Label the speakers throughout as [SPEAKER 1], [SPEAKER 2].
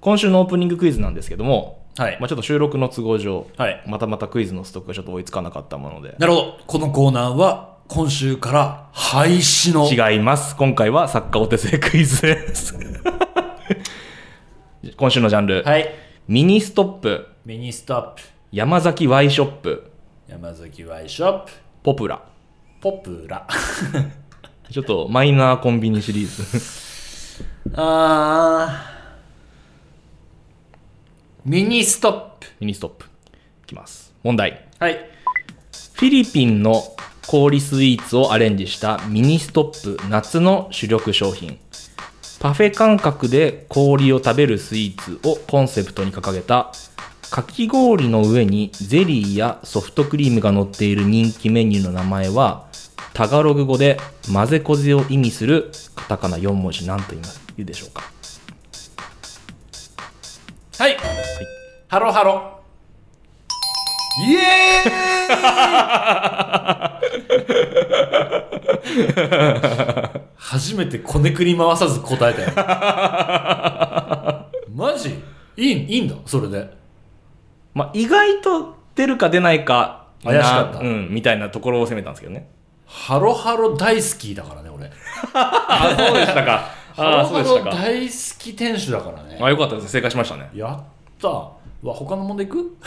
[SPEAKER 1] 今週のオープニングクイズなんですけども、
[SPEAKER 2] はい
[SPEAKER 1] まあ、ちょっと収録の都合上、
[SPEAKER 2] はい
[SPEAKER 1] またまたクイズのストックがちょっと追いつかなかったもので、
[SPEAKER 2] なるほど。このコーナーは、今週から廃止の。
[SPEAKER 1] 違います。今回はサッカーお手製クイズです。今週のジャンル、
[SPEAKER 2] はい。
[SPEAKER 1] ミニストップ、
[SPEAKER 2] ミニストップ。
[SPEAKER 1] ヤマザキ Y ショップ、
[SPEAKER 2] ヤマザキ Y ショップ。
[SPEAKER 1] ポプラ。
[SPEAKER 2] ポプラ。
[SPEAKER 1] ちょっとマイナーコンビニシリーズ。
[SPEAKER 2] あー。ミニストップ。
[SPEAKER 1] ミニストップ。いきます。問題。
[SPEAKER 2] はい。
[SPEAKER 1] フィリピンの氷スイーツをアレンジしたミニストップ夏の主力商品。パフェ感覚で氷を食べるスイーツをコンセプトに掲げたかき氷の上にゼリーやソフトクリームが乗っている人気メニューの名前はタガログ語で混ぜこぜを意味するカタカナ4文字何と言います言うでしょうか
[SPEAKER 2] はい。ハロハロ。イエーイ初めてこねくり回さず答えたよ。マジ？いいいいんだ、それで。
[SPEAKER 1] まあ意外と出るか出ないかな
[SPEAKER 2] 怪しかった
[SPEAKER 1] うん、みたいなところを攻めたんですけどね
[SPEAKER 2] ハロハロ大好きだからね、俺。
[SPEAKER 1] あそうでしたか
[SPEAKER 2] ハ
[SPEAKER 1] あ
[SPEAKER 2] ロハロ
[SPEAKER 1] そうでしたか
[SPEAKER 2] 大好き店主だからね。
[SPEAKER 1] あよかったです正解しましたね
[SPEAKER 2] やった。うわ、他の問題いく？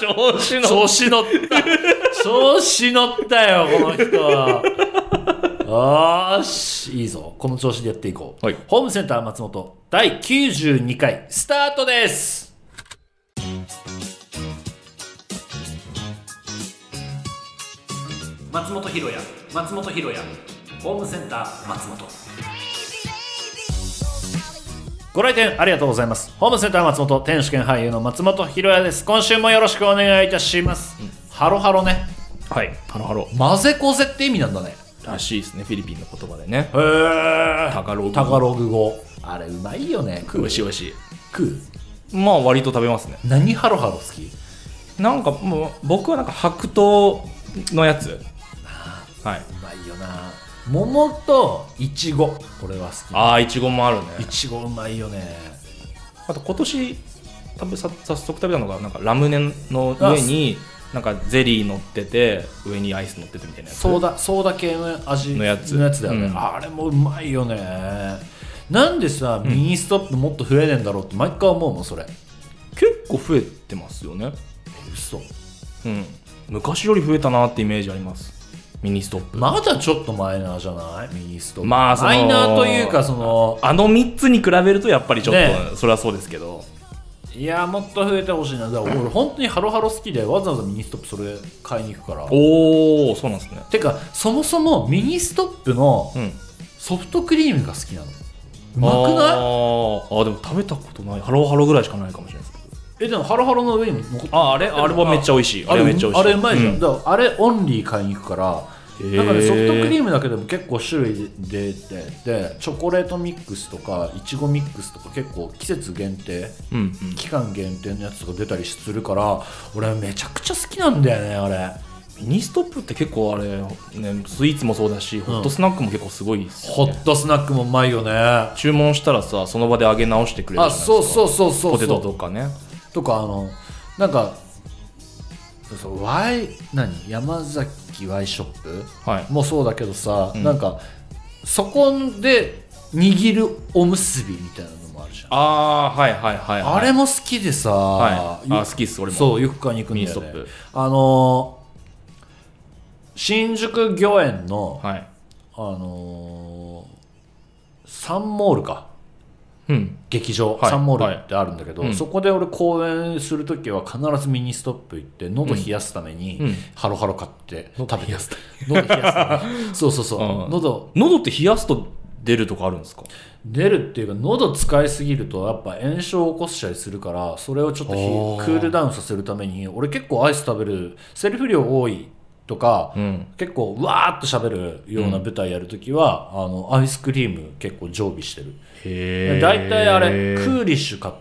[SPEAKER 1] 調子の
[SPEAKER 2] 調子乗った。調子乗ったよ、この人は。よーし、いいぞ。この調子でやっていこう。
[SPEAKER 1] はい
[SPEAKER 2] ホームセンター松本第92回スタートです。松本ひろや、松本ひろや、ホームセンター松本。ご来店ありがとうございます。ホームセンター松本、天主兼俳優の松本ひろやです。今週もよろしくお願いいたします。ハロハロね。
[SPEAKER 1] はいハロハロ
[SPEAKER 2] 混ぜこぜって意味なんだね。
[SPEAKER 1] らしいですねフィリピンの言葉でね
[SPEAKER 2] へえ。
[SPEAKER 1] タガログ
[SPEAKER 2] タガログ語。あれうまいよね。食う
[SPEAKER 1] 美味しい美味しい
[SPEAKER 2] 食う
[SPEAKER 1] まあ割と食べますね
[SPEAKER 2] 何ハロハロ好き？
[SPEAKER 1] なんかもう僕はなんか白桃のやつはいう
[SPEAKER 2] まいよな。桃といちご。俺は好き。
[SPEAKER 1] ああいちごもあるね
[SPEAKER 2] いちごうまいよね。
[SPEAKER 1] あと今年食べさ早速食べたのがなんかラムネの上になんかゼリー乗ってて上にアイス乗っててみたいなやつ
[SPEAKER 2] ソーダ、ソーダ系の味
[SPEAKER 1] のやつ
[SPEAKER 2] のやつだよね、
[SPEAKER 1] うん
[SPEAKER 2] あれもうまいよね。なんでさ、ミニストップもっと増えねえんだろうって毎回思うもん、それ。
[SPEAKER 1] 結構増えてますよね
[SPEAKER 2] 嘘。
[SPEAKER 1] うん昔より増えたなってイメージありますミニストップ。
[SPEAKER 2] まだちょっとマイナーじゃない？ミニストップ。
[SPEAKER 1] まあその
[SPEAKER 2] マイナーというか、その、
[SPEAKER 1] あの3つに比べるとやっぱりちょっと、
[SPEAKER 2] ね。
[SPEAKER 1] それはそうですけど。
[SPEAKER 2] いやもっと増えてほしいな。だから俺、本当にハロハロ好きで、わざわざミニストップそれ買いに行くから。
[SPEAKER 1] おおそうなんですね。
[SPEAKER 2] てか、そもそもミニストップの
[SPEAKER 1] うん。
[SPEAKER 2] ソフトクリームが好きなの。うまくない？
[SPEAKER 1] あー。あーでも食べたことない。ハローハローぐらいしかないかもしれないです。けど
[SPEAKER 2] え、でもハロハロの上にも乗ってる。
[SPEAKER 1] ああれ？あれはめっちゃ美味しい。あ
[SPEAKER 2] あれ
[SPEAKER 1] れめっちゃ美味しい。
[SPEAKER 2] あれうまいじゃん、
[SPEAKER 1] うん。
[SPEAKER 2] だからあれオンリー買いに行くからなんかねソフトクリームだけでも結構種類出てでチョコレートミックスとかいちごミックスとか結構季節限定
[SPEAKER 1] うんうん。
[SPEAKER 2] 期間限定のやつとか出たりするから俺めちゃくちゃ好きなんだよねあれ。
[SPEAKER 1] ミニストップって結構あれ、ね、スイーツもそうだし、ホットスナックも結構すごいですよね。
[SPEAKER 2] ホットスナックもうまいよね。あ
[SPEAKER 1] 注文したらさその場で揚げ直してくれるじゃないですか。
[SPEAKER 2] そうそうそうそう
[SPEAKER 1] ポテト
[SPEAKER 2] そう
[SPEAKER 1] とかね。
[SPEAKER 2] とかあのなんかそうそう Y 何？山崎 Y ショップ
[SPEAKER 1] はい。
[SPEAKER 2] もそうだけどさ、
[SPEAKER 1] うん。
[SPEAKER 2] なんかそこで握るおむすびみたいなのもあるじゃん。
[SPEAKER 1] ああはいはいはい、はい、
[SPEAKER 2] あれも好きでさ、
[SPEAKER 1] はい。
[SPEAKER 2] よ
[SPEAKER 1] あ好きっす俺も。
[SPEAKER 2] そうよく買いに行くんだよね。あのー新宿御苑の、
[SPEAKER 1] はい。
[SPEAKER 2] あのーサンモールか。
[SPEAKER 1] うん
[SPEAKER 2] 劇場、
[SPEAKER 1] はい。
[SPEAKER 2] サンモールってあるんだけど、そこで俺公演する時は必ずミニストップ行って喉冷やすために、
[SPEAKER 1] うん。
[SPEAKER 2] ハロハロ買って食べて喉冷やす そうそうそう、
[SPEAKER 1] うん。
[SPEAKER 2] 喉。
[SPEAKER 1] 喉って冷やすと出るとかあるんですか？
[SPEAKER 2] 出るっていうか喉使いすぎるとやっぱ炎症を起こしたりするからそれをちょっとクールダウンさせるために俺結構アイス食べるセリフ量多いとか、
[SPEAKER 1] うん。
[SPEAKER 2] 結構わーっと喋るような舞台やるときは、あのアイスクリーム結構常備してる。大体あれクーリッシュ買っ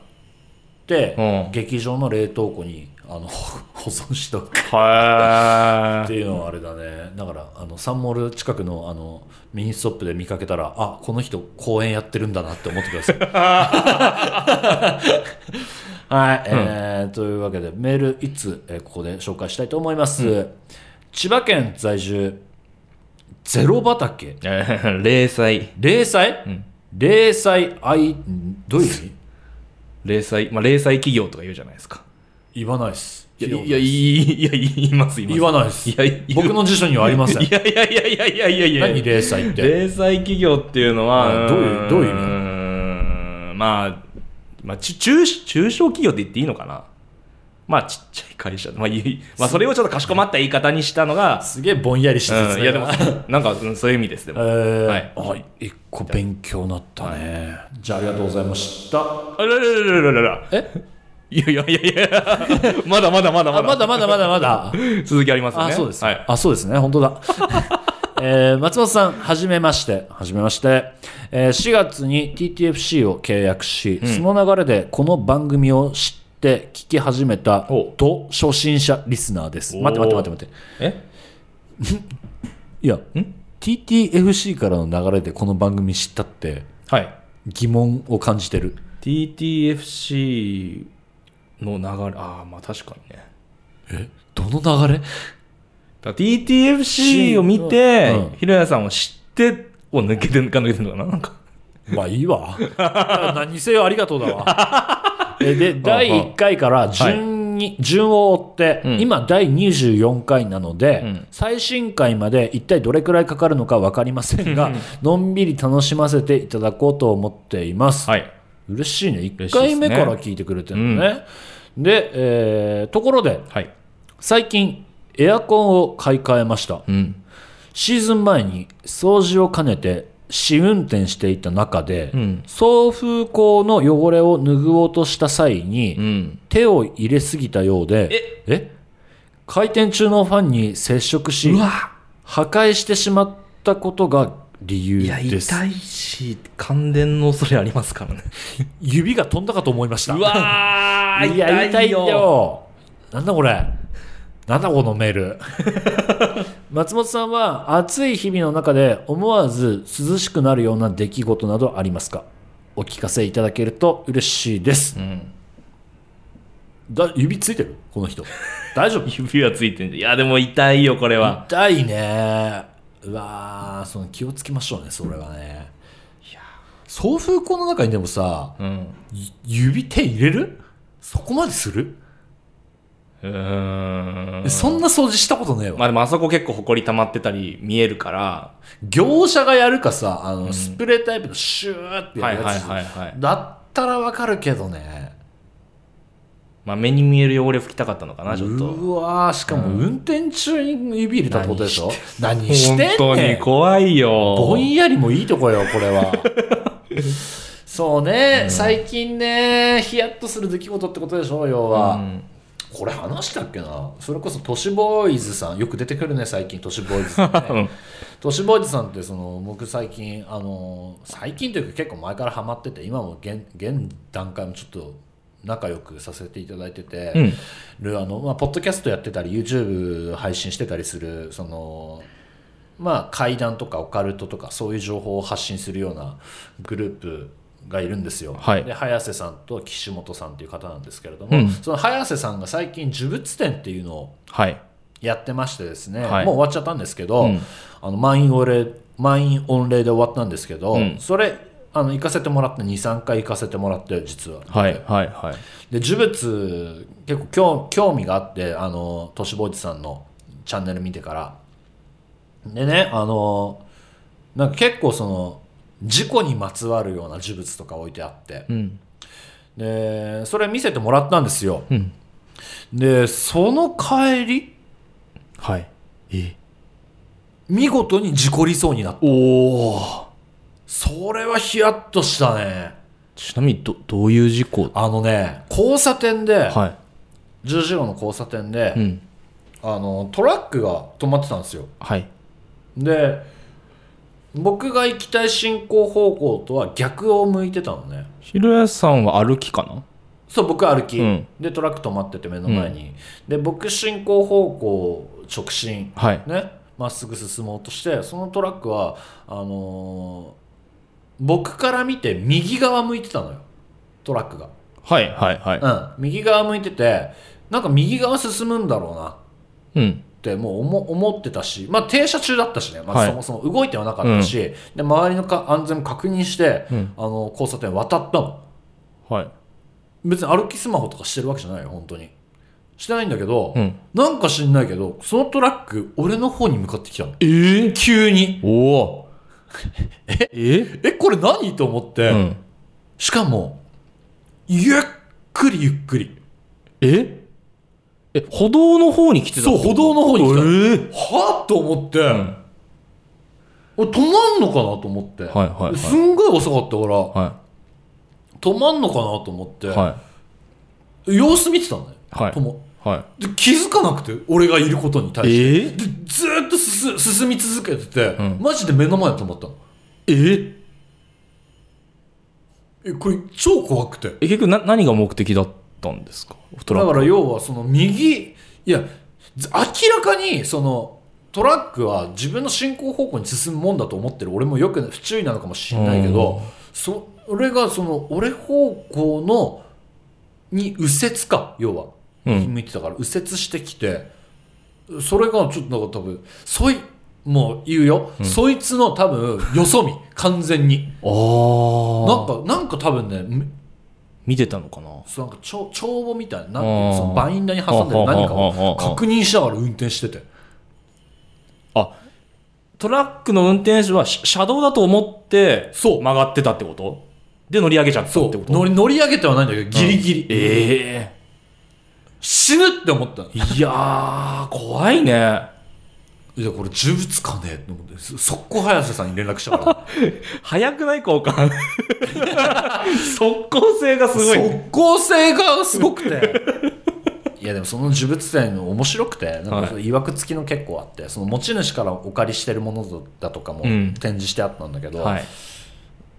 [SPEAKER 2] て、
[SPEAKER 1] うん。
[SPEAKER 2] 劇場の冷凍庫にあの 保存しとく。
[SPEAKER 1] は
[SPEAKER 2] っていうのはあれだね。だからあのサンモール近くのあのミニストップで見かけたらあこの人公演やってるんだなって思ってください。はい、えーというわけでメール1通、えーここで紹介したいと思います、千葉県在住。ゼロ畑。
[SPEAKER 1] 零細
[SPEAKER 2] 零細、零細愛んどういう意味？
[SPEAKER 1] 零細まあ零細企業とか言うじゃないですか。
[SPEAKER 2] 言わないです。
[SPEAKER 1] いやいやいいや言います言います。
[SPEAKER 2] 言わないです。僕の辞書にはありません。
[SPEAKER 1] いやいやいやいやいやいやいや
[SPEAKER 2] 何零細って？
[SPEAKER 1] 零細企業っていうのは
[SPEAKER 2] あどういうどういう意味？
[SPEAKER 1] まあ、まあ、ち中中小企業って言っていいのかな？まあちっちゃい会社、まあ、いいまあそれをちょっとかしこまった言い方にしたのが、
[SPEAKER 2] すげえぼんやりした
[SPEAKER 1] うん、いやでも なんかうんそういう意味ですで
[SPEAKER 2] え
[SPEAKER 1] も、
[SPEAKER 2] ー。
[SPEAKER 1] はい。
[SPEAKER 2] あ一個勉強になったね、じゃあありがとうございました。
[SPEAKER 1] あららららららら
[SPEAKER 2] え
[SPEAKER 1] いやいやいやいやまだまだまだまだ
[SPEAKER 2] あまだまだまだまだ
[SPEAKER 1] 続きありますよね
[SPEAKER 2] あそうです、
[SPEAKER 1] はい、
[SPEAKER 2] あそうですね本当だえー松本さんはじめましてはじめまして、えー4月に TTFC を契約し、その流れでこの番組を知って聞き始めた
[SPEAKER 1] お
[SPEAKER 2] と初心者リスナーです。
[SPEAKER 1] お
[SPEAKER 2] 待って待って待って待って。
[SPEAKER 1] え？
[SPEAKER 2] いや TTFC からの流れでこの番組知ったって
[SPEAKER 1] はい。
[SPEAKER 2] 疑問を感じてる。
[SPEAKER 1] TTFC の流れああまあ確かにね。
[SPEAKER 2] え？どの流れ
[SPEAKER 1] ？TTFC を見て、
[SPEAKER 2] うん。
[SPEAKER 1] ひろやさんを知ってを抜けて抜か抜けてるのかななんか。
[SPEAKER 2] まあいいわ。何にせよありがとうだわ。えで、第1回から順に、順を追って、
[SPEAKER 1] うん。
[SPEAKER 2] 今第24回なので、
[SPEAKER 1] うん。
[SPEAKER 2] 最新回まで一体どれくらいかかるのか分かりませんが、のんびり楽しませていただこうと思っています。
[SPEAKER 1] はい。
[SPEAKER 2] 嬉しいね。1
[SPEAKER 1] 嬉しいですね。
[SPEAKER 2] 回目から聞いてくれてるのね。で、えーところで、
[SPEAKER 1] はい。
[SPEAKER 2] 最近、エアコンを買い替えました。
[SPEAKER 1] うん。
[SPEAKER 2] シーズン前に掃除を兼ねて試運転していた中で、
[SPEAKER 1] うん。
[SPEAKER 2] 送風口の汚れを拭おうとした際に、
[SPEAKER 1] うん。
[SPEAKER 2] 手を入れすぎたようでえ？回転中のファンに接触し破壊してしまったことが理由
[SPEAKER 1] いや
[SPEAKER 2] です
[SPEAKER 1] 痛いし感電の恐れありますからね。
[SPEAKER 2] 指が飛んだかと思いました。
[SPEAKER 1] うわー
[SPEAKER 2] いや痛いよ。なんだこれ？なんだこのメール。松本さんは暑い日々の中で思わず涼しくなるような出来事などありますか？お聞かせいただけると嬉しいです。
[SPEAKER 1] うん。
[SPEAKER 2] だ指ついてる？この人。大丈夫？
[SPEAKER 1] 指はついてんじゃん。いやでも痛いよこれは。
[SPEAKER 2] 痛いね。うわーその気をつけましょうねそれはね。いや。送風口の中にでもさ
[SPEAKER 1] うん。
[SPEAKER 2] ゆ指手入れる？そこまでする、
[SPEAKER 1] うー。ん
[SPEAKER 2] そんな掃除したことねえわ、
[SPEAKER 1] まあでもあそこ結構埃溜まってたり見えるから。
[SPEAKER 2] 業者がやるかさあの、スプレータイプのシューってやるやつ、
[SPEAKER 1] はいはいはいはい。
[SPEAKER 2] だったらわかるけどね。
[SPEAKER 1] まあ目に見える汚れ拭きたかったのかなちょっと。
[SPEAKER 2] うわーしかも運転中に指入れたってことでしょ何してんねん。
[SPEAKER 1] 本当に怖いよ。
[SPEAKER 2] ぼんやりもいいとこよこれは。そうね、最近ねヒヤッとする出来事ってことでしょ要は、
[SPEAKER 1] うん
[SPEAKER 2] これ話したっけな？それこそ都市ボーイズさんよく出てくるね最近都市ボーイズさんね。
[SPEAKER 1] うん。
[SPEAKER 2] 都市ボーイズさんってその僕最近あの最近というか結構前からハマってて今も現現段階もちょっと仲良くさせていただいてて、
[SPEAKER 1] うん。
[SPEAKER 2] るあのまあ、ポッドキャストやってたり YouTube 配信してたりするそのまあ怪談とかオカルトとかそういう情報を発信するようなグループがいるんですよ、
[SPEAKER 1] はい。
[SPEAKER 2] で早瀬さんと岸本さんっていう方なんですけれども、
[SPEAKER 1] うん。
[SPEAKER 2] その早瀬さんが最近呪物展っていうのを
[SPEAKER 1] はい。
[SPEAKER 2] やってましてですね、
[SPEAKER 1] はい。
[SPEAKER 2] もう終わっちゃったんですけど、
[SPEAKER 1] うん。
[SPEAKER 2] あの満員御礼満員御礼で終わったんですけど、
[SPEAKER 1] うん。
[SPEAKER 2] それあの行かせてもらって23回行かせてもらって実は。
[SPEAKER 1] はいはいはい。
[SPEAKER 2] で呪物結構興興味があってあの都市ボーイズさんのチャンネル見てから。でねあのなんか結構その事故にまつわるような呪物とか置いてあって。
[SPEAKER 1] うん。
[SPEAKER 2] でそれ見せてもらったんですよ。
[SPEAKER 1] うん。
[SPEAKER 2] でその帰り
[SPEAKER 1] はい。え
[SPEAKER 2] 見事に事故りそうになった。
[SPEAKER 1] おお
[SPEAKER 2] それはヒヤッとしたね。
[SPEAKER 1] ちなみにどどういう事故？
[SPEAKER 2] あのね交差点で、
[SPEAKER 1] は
[SPEAKER 2] 十字路の交差点で、
[SPEAKER 1] いうん。
[SPEAKER 2] あのトラックが止まってたんですよ。
[SPEAKER 1] はい。
[SPEAKER 2] で僕が行きたい進行方向とは逆を向いてたのね。
[SPEAKER 1] ひろやさんは歩きかな？
[SPEAKER 2] そう僕歩き、
[SPEAKER 1] うん。
[SPEAKER 2] でトラック止まってて目の前に、で僕進行方向直進。
[SPEAKER 1] はい。
[SPEAKER 2] ね。まっすぐ進もうとしてそのトラックはあのー僕から見て右側向いてたのよ。トラックが、
[SPEAKER 1] はいはいはい。
[SPEAKER 2] うん、右側向いててなんか右側進むんだろうな。っ
[SPEAKER 1] うん
[SPEAKER 2] てもう思思ってたし、まあ、停車中だったしね、まあ、
[SPEAKER 1] はい。
[SPEAKER 2] そもそも動いてはなかったし、で周りのか安全も確認して、
[SPEAKER 1] うん。
[SPEAKER 2] あの交差点渡ったの。
[SPEAKER 1] はい。
[SPEAKER 2] 別に歩きスマホとかしてるわけじゃないよ本当に。してないんだけど、
[SPEAKER 1] うん。
[SPEAKER 2] なんか知んないけどそのトラック俺の方に向かってきたの。
[SPEAKER 1] ええ
[SPEAKER 2] 急に。
[SPEAKER 1] おお。え？え？
[SPEAKER 2] えこれ何？と思って、
[SPEAKER 1] うん。
[SPEAKER 2] しかもゆっくりゆっくり。
[SPEAKER 1] え？え歩道の方に来てた
[SPEAKER 2] そう歩道の方に来た。
[SPEAKER 1] え。ー
[SPEAKER 2] はあと思って、
[SPEAKER 1] ん。
[SPEAKER 2] 俺止まんのかなと思って、
[SPEAKER 1] はいはいはい。
[SPEAKER 2] すんごい遅かったから
[SPEAKER 1] は
[SPEAKER 2] 止まんのかなと思って、
[SPEAKER 1] い。は
[SPEAKER 2] 様子見てたんだよ、
[SPEAKER 1] はい。
[SPEAKER 2] とも。
[SPEAKER 1] い。は
[SPEAKER 2] で気づかなくて俺がいることに対
[SPEAKER 1] い
[SPEAKER 2] して、
[SPEAKER 1] え
[SPEAKER 2] でずーっと進進み続けてて、
[SPEAKER 1] うん。
[SPEAKER 2] マジで目の前で止まったの。
[SPEAKER 1] え
[SPEAKER 2] えこれ超怖くて。
[SPEAKER 1] え結局な何が目的だったんですか？
[SPEAKER 2] だから要はその右いやず明らかにそのトラックは自分の進行方向に進むもんだと思ってる俺もよく不注意なのかもしれないけどそれがその俺方向のに右折か要は。
[SPEAKER 1] うん。
[SPEAKER 2] 向いてたから右折してきてそれがちょっとなんか多分そいもう言うよ、そいつの多分よそ見。完全に。
[SPEAKER 1] ああ
[SPEAKER 2] なんかなんか多分ねめ
[SPEAKER 1] 見てたのかな？
[SPEAKER 2] そうなんか帳帳簿みたいななんていうそのバインダーに挟んでる何かを
[SPEAKER 1] あ
[SPEAKER 2] 確認しながら運転してて。
[SPEAKER 1] あトラックの運転手はし車道だと思って
[SPEAKER 2] そう。
[SPEAKER 1] 曲がってたってこと？で乗り上げちゃったって
[SPEAKER 2] そ
[SPEAKER 1] こと？
[SPEAKER 2] う。乗り乗り上げてはないんだけどギリギリ、
[SPEAKER 1] え
[SPEAKER 2] 死ぬって思った
[SPEAKER 1] いやー怖いね
[SPEAKER 2] いやこれ呪物かね？って思って。そ速攻早瀬さんに連絡したから。
[SPEAKER 1] 早くない交換速攻性がすごい
[SPEAKER 2] 速攻性がすごくて。いやでもその呪物展面白くてなんか
[SPEAKER 1] はい。
[SPEAKER 2] いわくつきの結構あってその持ち主からお借りしてるものだとかも
[SPEAKER 1] うん。
[SPEAKER 2] 展示してあったんだけど、
[SPEAKER 1] はい。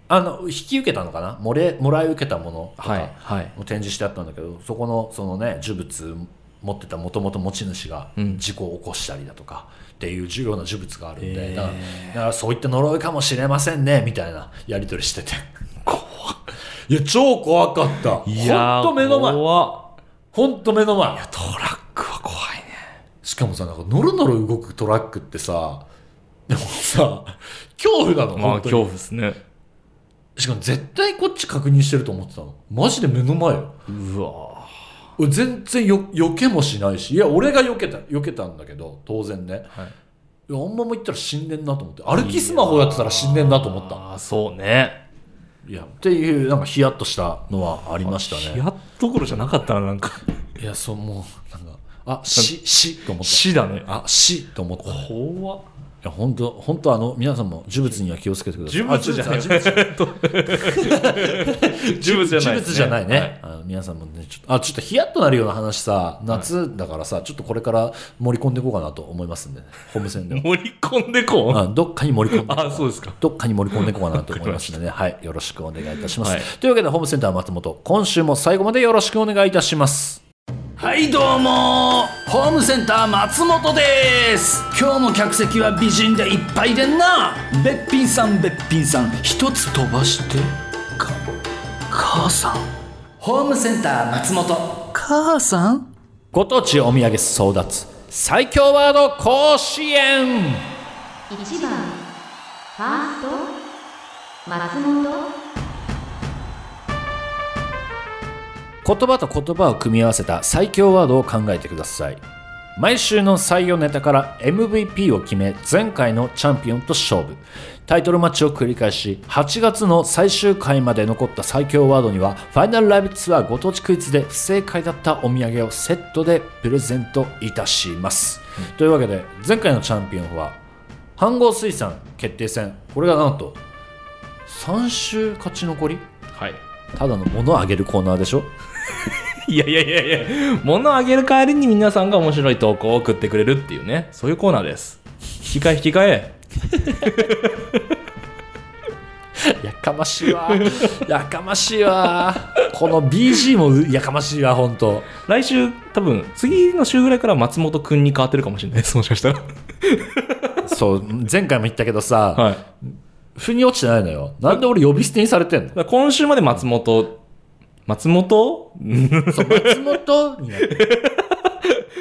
[SPEAKER 2] あの引き受けたのかな？もれもらい受けたものとか、
[SPEAKER 1] はいはい。
[SPEAKER 2] も展示してあったんだけどそこのそのね呪物持ってたもともと持ち主が
[SPEAKER 1] うん。
[SPEAKER 2] 事故を起こしたりだとかっていう重要な呪物があるんで、だからだからそういった呪いかもしれませんねみたいなやり取りしてて。いや超怖かった。
[SPEAKER 1] いやー
[SPEAKER 2] ほんと目の前。
[SPEAKER 1] 怖っ。
[SPEAKER 2] ほんと目の前。
[SPEAKER 1] トラックは怖いね。
[SPEAKER 2] しかもさなんかノロノロ動くトラックってさでもさ恐怖なの
[SPEAKER 1] まあ恐怖ですね。
[SPEAKER 2] しかも絶対こっち確認してると思ってたの。マジで目の前よ。
[SPEAKER 1] うわ
[SPEAKER 2] 俺全然よ避けもしないしいや俺が避けた避けたんだけど当然ね。
[SPEAKER 1] はい。
[SPEAKER 2] いやあんまも言ったら死んでんなと思って。歩きスマホやってたら死んでんなと思った。
[SPEAKER 1] ああそうね。
[SPEAKER 2] いやっていうなんかヒヤッとしたのはありましたね。
[SPEAKER 1] やっところじゃなかったななんか。
[SPEAKER 2] いやそうもうなんかあ死死と思った。
[SPEAKER 1] 死だね。
[SPEAKER 2] あ死と思った。い
[SPEAKER 1] 怖っ
[SPEAKER 2] や本当本当あの皆さんも呪物には気をつけてください。
[SPEAKER 1] 呪物じゃない。
[SPEAKER 2] あ呪物。じゃないね、
[SPEAKER 1] はい。
[SPEAKER 2] あの皆さんもねちょっとあちょっとヒヤッとなるような話さ夏だからさ、ちょっとこれから盛り込んでいこうかなと思いますんで、ね、ホームセンで。は
[SPEAKER 1] 盛り込んでこう？
[SPEAKER 2] あどっかに盛り込んでいこう
[SPEAKER 1] あそうですか。
[SPEAKER 2] どっかに盛り込んでいこうかなと思いますので、ね、はい、よろしくお願いいたします。
[SPEAKER 1] はい。
[SPEAKER 2] というわけで、ホームセンター松本、今週も最後までよろしくお願いいたします。はい、どうもホームセンター松本です。今日も客席は美人でいっぱいでんな。
[SPEAKER 3] べっぴんさんべっぴんさん。一つ飛ばしてか母さん。ホームセンター松本。母さん？
[SPEAKER 2] ご当地お土産争奪、最強ワード甲子園。
[SPEAKER 4] 1番ファースト。松本
[SPEAKER 2] 言葉と言葉を組み合わせた最強ワードを考えてください。毎週の採用ネタから MVP を決め前回のチャンピオンと勝負。タイトルマッチを繰り返し8月の最終回まで残った最強ワードにはファイナルライブツアーご当地クイズで不正解だったお土産をセットでプレゼントいたします、というわけで前回のチャンピオンは飯合水産決定戦。これがなんと3週勝ち残り？
[SPEAKER 1] はい。
[SPEAKER 2] ただの物をあげるコーナーでしょ？
[SPEAKER 1] いやいやいやいや物をあげる代わりに皆さんが面白い投稿を送ってくれるっていうね。そういうコーナーです。引き換え引き換え
[SPEAKER 2] やかましいわ。やかましいわ。この BG もやかましいわ本当。
[SPEAKER 1] 来週多分次の週ぐらいから松本くんに変わってるかもしれないです。もしかしたら。
[SPEAKER 2] そう前回も言ったけどさ、
[SPEAKER 1] はい。
[SPEAKER 2] 腑に落ちてないのよ。なんで俺呼び捨てにされてんの？
[SPEAKER 1] 今週まで松本松本？うん
[SPEAKER 2] そう松本になってる。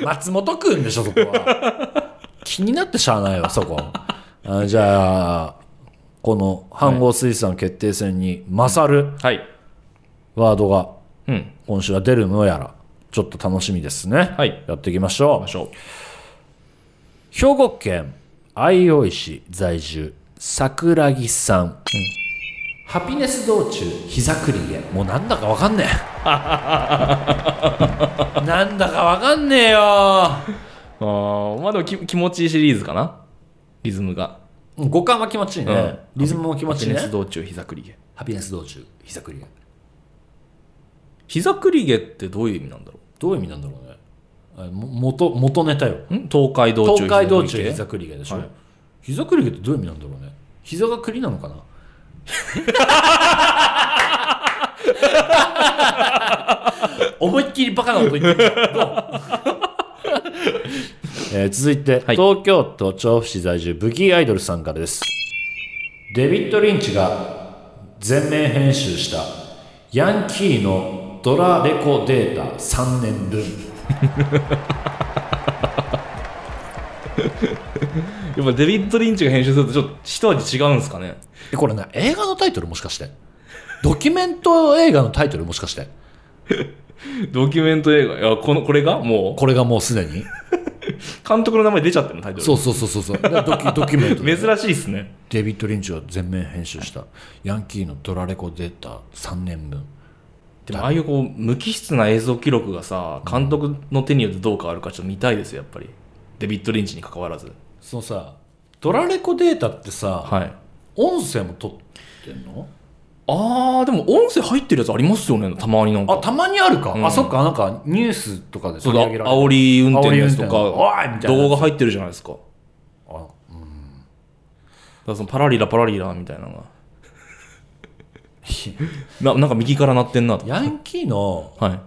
[SPEAKER 2] 松本くんでしょそこは。気になってしゃあないわそこ。あじゃあこの飯合水産決定戦に勝る
[SPEAKER 1] はい。
[SPEAKER 2] ワードが
[SPEAKER 1] うん。
[SPEAKER 2] 今週は出るのやらちょっと楽しみですね、
[SPEAKER 1] はい。
[SPEAKER 2] やっていきましょう。
[SPEAKER 1] ましょう。
[SPEAKER 2] 兵庫県相生市在住桜木さん、ハピネス道中膝くりげもうなんだかわかんねえ。なんだかわかんねえよ。
[SPEAKER 1] あーまあでもき気持ちいいシリーズかな？リズムが。
[SPEAKER 2] 五感は気持ちいいね、
[SPEAKER 1] うん。
[SPEAKER 2] リズムも気持ちいいね。
[SPEAKER 1] ハピネス道中膝くりげ
[SPEAKER 2] ハピネス道中膝くりげ
[SPEAKER 1] 膝くりげってどういう意味なんだろ
[SPEAKER 2] どういう意味なんだろうね。あも元元ネタよ。
[SPEAKER 1] うん？東海道中
[SPEAKER 2] 東海道中
[SPEAKER 1] 膝
[SPEAKER 2] 膝くりげでしょ、
[SPEAKER 1] はい。
[SPEAKER 2] 膝くりげってどういう意味なんだろうね。膝が栗なのかな？思いっきりバカなこと言ってる。えー続いて、
[SPEAKER 1] はい。
[SPEAKER 2] 東京都調布市在住ブギーアイドルさんからです。デビッド・リンチが全面編集したヤンキーのドラレコデータ3年分
[SPEAKER 1] やっぱデビッド・リンチが編集するとちょっと一味違うんですかね？
[SPEAKER 2] えこれね映画のタイトルもしかして。ドキュメント映画のタイトルもしかして。
[SPEAKER 1] ドキュメント映画？いやこのこれが？も
[SPEAKER 2] これがもうすでに。
[SPEAKER 1] う 監督の名前出ちゃってるのタイトル。
[SPEAKER 2] そうそうそうそう。そうだからドキ ドキュメントで
[SPEAKER 1] 珍しいっすね。
[SPEAKER 2] デビッド・リンチが全面編集した。ヤンキーのドラレコデータ3年分。
[SPEAKER 1] でもああいうこう無機質な映像記録がさ監督の手によってどう変わるかちょっと見たいですよやっぱり。デビッド・リンチに関わらず
[SPEAKER 2] そのさドラレコデータってさ、
[SPEAKER 1] はい。
[SPEAKER 2] 音声も撮ってんの？
[SPEAKER 1] あーでも音声入ってるやつありますよねたまになんか。
[SPEAKER 2] あたまにあるか、
[SPEAKER 1] うん。
[SPEAKER 2] あそっかなんかニュースとかで
[SPEAKER 1] そうだ煽り運転のやつとか動画入ってるじゃないですか。だか
[SPEAKER 2] あ
[SPEAKER 1] らそのパラリラパラリラみたいなのが。ななんか右から鳴ってんなと。
[SPEAKER 2] ヤンキーの
[SPEAKER 1] はい。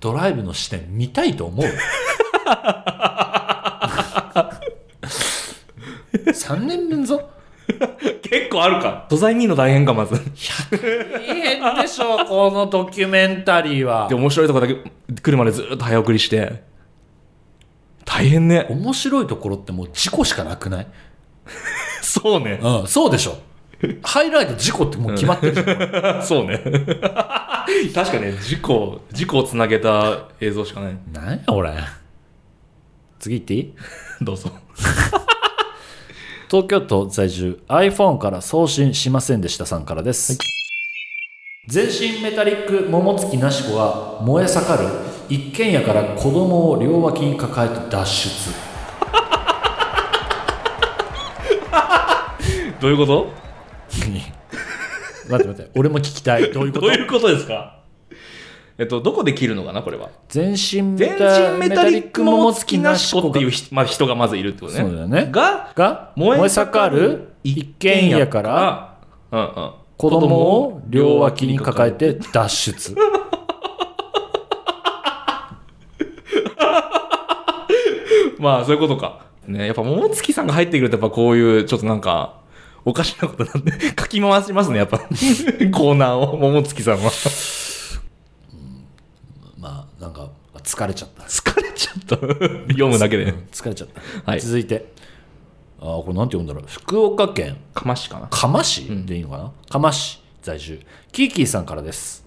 [SPEAKER 2] ドライブの視点見たいと思う 3年分ぞ
[SPEAKER 1] 結構あるか。素材見るの大変かまず。
[SPEAKER 2] 大変でしょこのドキュメンタリーは。
[SPEAKER 1] で面白いとこだけ来るまでずっと早送りして。大変ね。
[SPEAKER 2] 面白いところってもう事故しかなくない？
[SPEAKER 1] そうね。
[SPEAKER 2] うんそうでしょ。ハイライト事故ってもう決まってるじゃん、
[SPEAKER 1] そうね。確かね事故事故をつなげた映像しかない。
[SPEAKER 2] なんや俺。次行っていい？
[SPEAKER 1] どうぞ
[SPEAKER 2] 東京都在住 iPhone から送信しませんでしたさんからです、全身メタリック桃月なし子が燃え盛る一軒家から子供を両脇に抱えて脱出。
[SPEAKER 1] どういうこと？
[SPEAKER 2] 待って待って俺も聞きたい。どういうこと？
[SPEAKER 1] どういうことですか？えっとどこで切るのかなこれは？
[SPEAKER 2] 全身メ
[SPEAKER 1] 全
[SPEAKER 2] タ
[SPEAKER 1] 身メタリック桃月なし子っていうひまあ、人がまずいるってことね。
[SPEAKER 2] そうだよね。
[SPEAKER 1] が
[SPEAKER 2] が
[SPEAKER 1] 燃え
[SPEAKER 2] 盛る一軒家から
[SPEAKER 1] うんうん
[SPEAKER 2] 子供を両脇に抱えて脱出。
[SPEAKER 1] まあそういうことか。ねやっぱ桃月さんが入ってくるとやっぱこういうちょっとなんかおかしなことなんでかき回しますねやっぱ。コーナーを桃月さんは
[SPEAKER 2] 疲れちゃった。
[SPEAKER 1] 疲れちゃった？読むだけで？
[SPEAKER 2] 疲れちゃった、
[SPEAKER 1] はい。
[SPEAKER 2] 続いて。あーこれなんて読んだろう。福岡県。
[SPEAKER 1] かましかな？
[SPEAKER 2] 嘉麻市でいいのかな？嘉麻市在住。キーキーさんからです。